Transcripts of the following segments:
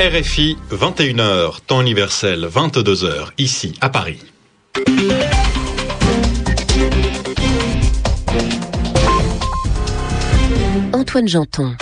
RFI 21h, temps universel 22h, ici à Paris. Antoine Janton.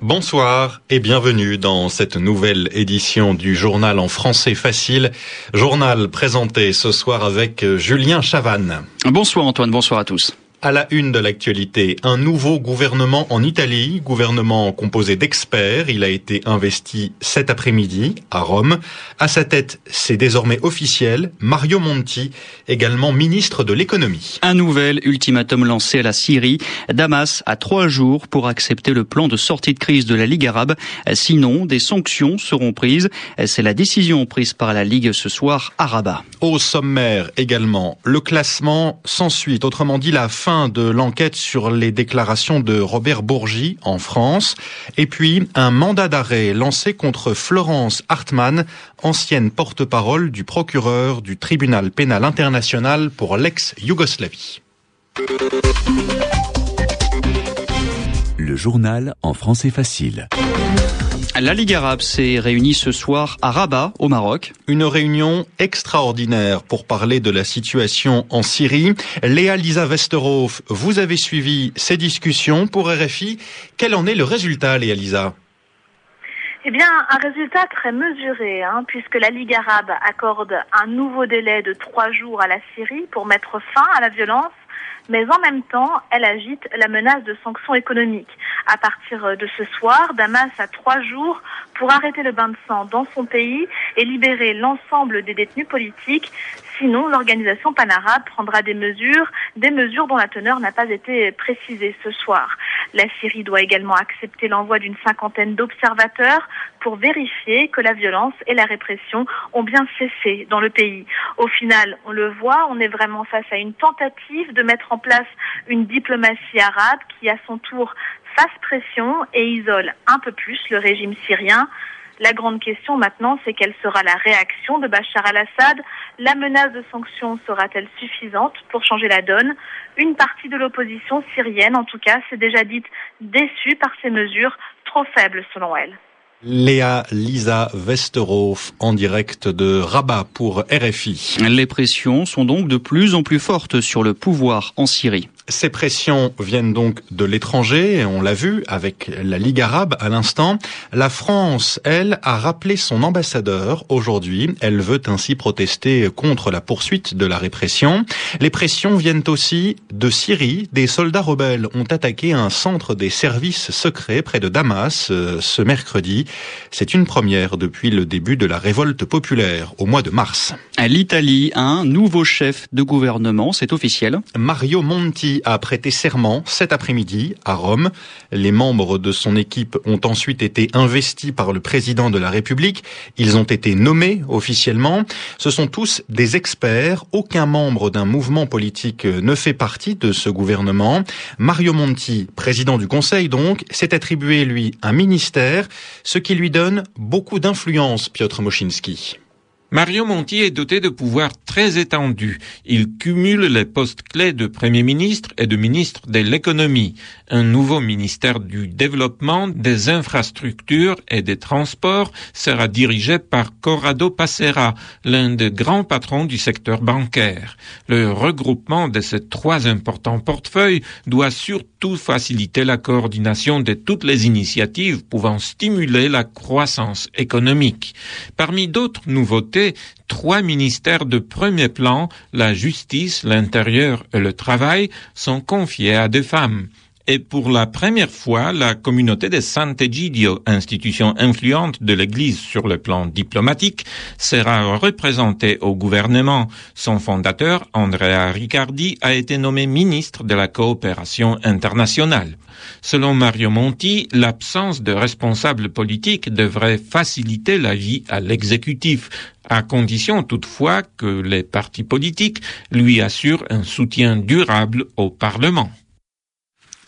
Bonsoir et bienvenue dans cette nouvelle édition du journal en français facile. Journal présenté ce soir avec Julien Chavannes. Bonsoir Antoine, bonsoir à tous. À la une de l'actualité, un nouveau gouvernement en Italie, gouvernement composé d'experts. Il a été investi cet après-midi à Rome. À sa tête, c'est désormais officiel, Mario Monti, également ministre de l'économie. Un nouvel ultimatum lancé à la Syrie. Damas a trois jours pour accepter le plan de sortie de crise de la Ligue arabe. Sinon, des sanctions seront prises. C'est la décision prise par la Ligue ce soir à Rabat. Au sommaire également, le classement sans suite, autrement dit la fin de l'enquête sur les déclarations de Robert Bourgi en France, et puis un mandat d'arrêt lancé contre Florence Hartmann, ancienne porte-parole du procureur du tribunal pénal international pour l'ex-Yougoslavie. Le journal en français facile. La Ligue arabe s'est réunie ce soir à Rabat, au Maroc. Une réunion extraordinaire pour parler de la situation en Syrie. Léa Lisa Westerhof, vous avez suivi ces discussions pour RFI. Quel en est le résultat, Léa Lisa? Eh bien, un résultat très mesuré, hein, puisque la Ligue arabe accorde un nouveau délai de trois jours à la Syrie pour mettre fin à la violence mais en même temps, elle agite la menace de sanctions économiques. À partir de ce soir, Damas a trois jours pour arrêter le bain de sang dans son pays et libérer l'ensemble des détenus politiques. Sinon, l'organisation panarabe prendra des mesures, des mesures dont la teneur n'a pas été précisée ce soir. La Syrie doit également accepter l'envoi d'une cinquantaine d'observateurs pour vérifier que la violence et la répression ont bien cessé dans le pays. Au final, on le voit, on est vraiment face à une tentative de mettre en place une diplomatie arabe qui, à son tour, fasse pression et isole un peu plus le régime syrien. La grande question maintenant, c'est quelle sera la réaction de Bachar al-Assad La menace de sanctions sera-t-elle suffisante pour changer la donne? Une partie de l'opposition syrienne, en tout cas, s'est déjà dite déçue par ces mesures trop faibles selon elle. Léa Lisa Westerhof en direct de Rabat pour RFI. Les pressions sont donc de plus en plus fortes sur le pouvoir en Syrie. Ces pressions viennent donc de l'étranger, on l'a vu avec la Ligue arabe à l'instant. La France, elle, a rappelé son ambassadeur aujourd'hui. Elle veut ainsi protester contre la poursuite de la répression. Les pressions viennent aussi de Syrie. Des soldats rebelles ont attaqué un centre des services secrets près de Damas euh, ce mercredi. C'est une première depuis le début de la révolte populaire au mois de mars. L'Italie a un nouveau chef de gouvernement, c'est officiel. Mario Monti a prêté serment cet après-midi à Rome. Les membres de son équipe ont ensuite été investis par le président de la République. Ils ont été nommés officiellement. Ce sont tous des experts. Aucun membre d'un mouvement politique ne fait partie de ce gouvernement. Mario Monti, président du Conseil donc, s'est attribué lui un ministère, ce qui lui donne beaucoup d'influence, Piotr Moschinski. Mario Monti est doté de pouvoirs très étendus. Il cumule les postes clés de Premier ministre et de ministre de l'économie. Un nouveau ministère du développement, des infrastructures et des transports sera dirigé par Corrado Passera, l'un des grands patrons du secteur bancaire. Le regroupement de ces trois importants portefeuilles doit surtout faciliter la coordination de toutes les initiatives pouvant stimuler la croissance économique. Parmi d'autres nouveautés, trois ministères de premier plan, la justice, l'intérieur et le travail, sont confiés à des femmes. Et pour la première fois, la communauté de Sant'Egidio, institution influente de l'Église sur le plan diplomatique, sera représentée au gouvernement. Son fondateur, Andrea Riccardi, a été nommé ministre de la coopération internationale. Selon Mario Monti, l'absence de responsables politiques devrait faciliter la vie à l'exécutif, à condition toutefois que les partis politiques lui assurent un soutien durable au Parlement.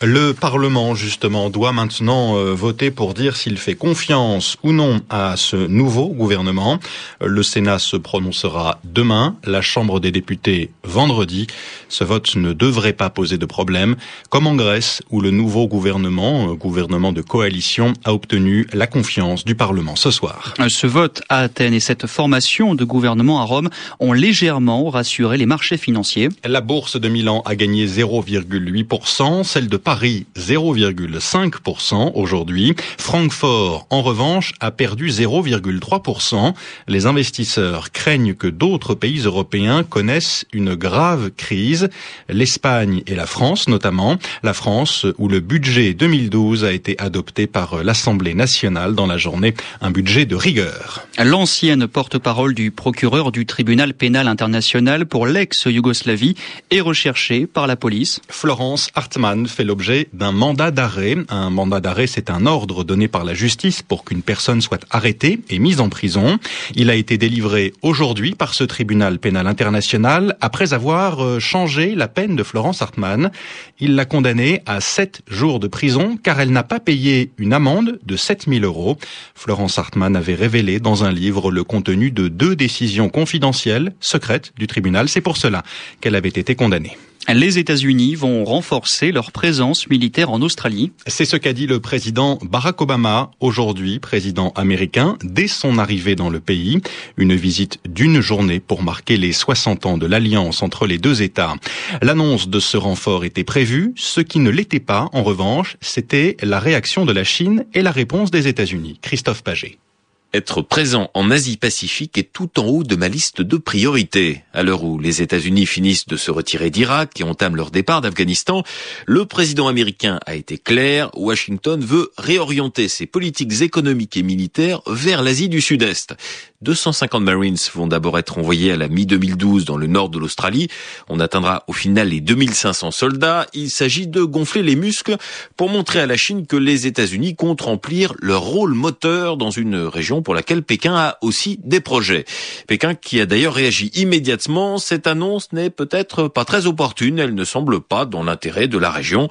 Le Parlement, justement, doit maintenant euh, voter pour dire s'il fait confiance ou non à ce nouveau gouvernement. Le Sénat se prononcera demain, la Chambre des députés vendredi. Ce vote ne devrait pas poser de problème, comme en Grèce, où le nouveau gouvernement, euh, gouvernement de coalition, a obtenu la confiance du Parlement ce soir. Ce vote à Athènes et cette formation de gouvernement à Rome ont légèrement rassuré les marchés financiers. La bourse de Milan a gagné 0,8%, celle de Paris 0,5% aujourd'hui. Francfort, en revanche, a perdu 0,3%. Les investisseurs craignent que d'autres pays européens connaissent une grave crise. L'Espagne et la France notamment. La France où le budget 2012 a été adopté par l'Assemblée nationale dans la journée. Un budget de rigueur. L'ancienne porte-parole du procureur du tribunal pénal international pour l'ex-Yougoslavie est recherchée par la police. Florence Hartmann fait l'objet d'un mandat d'arrêt. Un mandat d'arrêt, c'est un ordre donné par la justice pour qu'une personne soit arrêtée et mise en prison. Il a été délivré aujourd'hui par ce tribunal pénal international après avoir euh, changé la peine de Florence Hartmann. Il l'a condamnée à sept jours de prison car elle n'a pas payé une amende de 7000 euros. Florence Hartmann avait révélé dans un livre le contenu de deux décisions confidentielles, secrètes du tribunal. C'est pour cela qu'elle avait été condamnée. Les États-Unis vont renforcer leur présence militaire en Australie. C'est ce qu'a dit le président Barack Obama aujourd'hui, président américain, dès son arrivée dans le pays. Une visite d'une journée pour marquer les 60 ans de l'alliance entre les deux États. L'annonce de ce renfort était prévue. Ce qui ne l'était pas, en revanche, c'était la réaction de la Chine et la réponse des États-Unis. Christophe Paget. Être présent en Asie-Pacifique est tout en haut de ma liste de priorités. À l'heure où les États-Unis finissent de se retirer d'Irak et entament leur départ d'Afghanistan, le président américain a été clair, Washington veut réorienter ses politiques économiques et militaires vers l'Asie du Sud-Est. 250 Marines vont d'abord être envoyés à la mi-2012 dans le nord de l'Australie. On atteindra au final les 2500 soldats. Il s'agit de gonfler les muscles pour montrer à la Chine que les États-Unis comptent remplir leur rôle moteur dans une région pour laquelle Pékin a aussi des projets. Pékin qui a d'ailleurs réagi immédiatement. Cette annonce n'est peut-être pas très opportune. Elle ne semble pas dans l'intérêt de la région.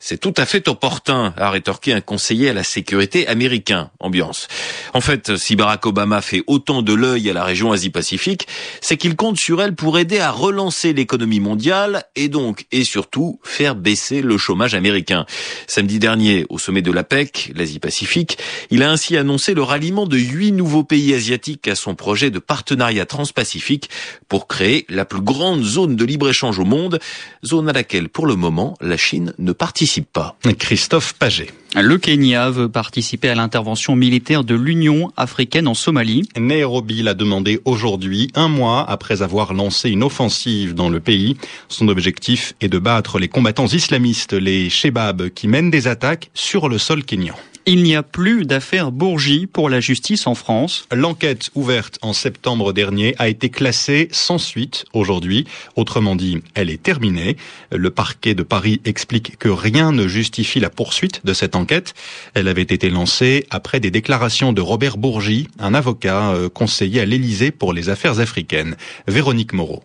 C'est tout à fait opportun, a rétorqué un conseiller à la sécurité américain. Ambiance. En fait, si Barack Obama fait autant de l'œil à la région Asie-Pacifique, c'est qu'il compte sur elle pour aider à relancer l'économie mondiale et donc, et surtout, faire baisser le chômage américain. Samedi dernier, au sommet de l'APEC, l'Asie-Pacifique, il a ainsi annoncé le ralliement de huit nouveaux pays asiatiques à son projet de partenariat transpacifique pour créer la plus grande zone de libre-échange au monde, zone à laquelle, pour le moment, la Chine ne participe pas. Christophe Paget. Le Kenya veut participer à l'intervention militaire de l'Union africaine en Somalie. Nairobi l'a demandé aujourd'hui, un mois après avoir lancé une offensive dans le pays. Son objectif est de battre les combattants islamistes, les Shebabs, qui mènent des attaques sur le sol kenyan. Il n'y a plus d'affaire Bourgie pour la justice en France. L'enquête ouverte en septembre dernier a été classée sans suite aujourd'hui. Autrement dit, elle est terminée. Le parquet de Paris explique que rien ne justifie la poursuite de cette enquête. Elle avait été lancée après des déclarations de Robert Bourgie, un avocat euh, conseiller à l'Élysée pour les affaires africaines. Véronique Moreau.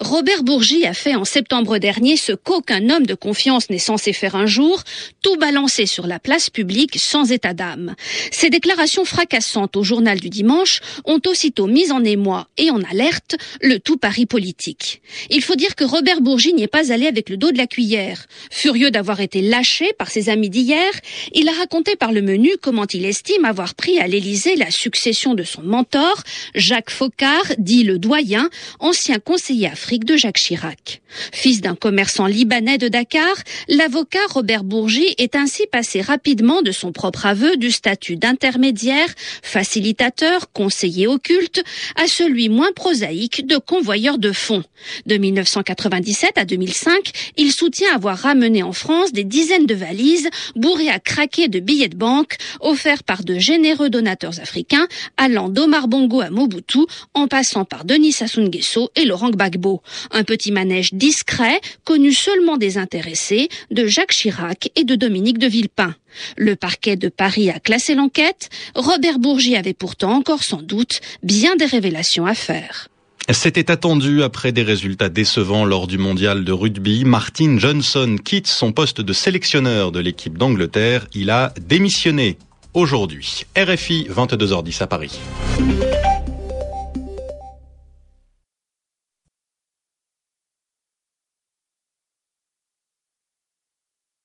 Robert Bourgi a fait en septembre dernier ce qu'aucun homme de confiance n'est censé faire un jour, tout balancer sur la place publique sans état d'âme. Ces déclarations fracassantes au journal du dimanche ont aussitôt mis en émoi et en alerte le tout Paris politique. Il faut dire que Robert Bourgi n'y est pas allé avec le dos de la cuillère. Furieux d'avoir été lâché par ses amis d'hier, il a raconté par le menu comment il estime avoir pris à l'Élysée la succession de son mentor, Jacques Faucard, dit le doyen, ancien conseiller africain de Jacques Chirac. Fils d'un commerçant libanais de Dakar, l'avocat Robert Bourgi est ainsi passé rapidement de son propre aveu du statut d'intermédiaire, facilitateur, conseiller occulte, à celui moins prosaïque de convoyeur de fonds. De 1997 à 2005, il soutient avoir ramené en France des dizaines de valises bourrées à craquer de billets de banque offerts par de généreux donateurs africains allant d'Omar Bongo à Mobutu en passant par Denis Sassou Nguesso et Laurent Gbagbo. Un petit manège discret, connu seulement des intéressés, de Jacques Chirac et de Dominique de Villepin. Le parquet de Paris a classé l'enquête. Robert Bourgi avait pourtant encore sans doute bien des révélations à faire. C'était attendu après des résultats décevants lors du mondial de rugby. Martin Johnson quitte son poste de sélectionneur de l'équipe d'Angleterre. Il a démissionné aujourd'hui. RFI 22h10 à Paris.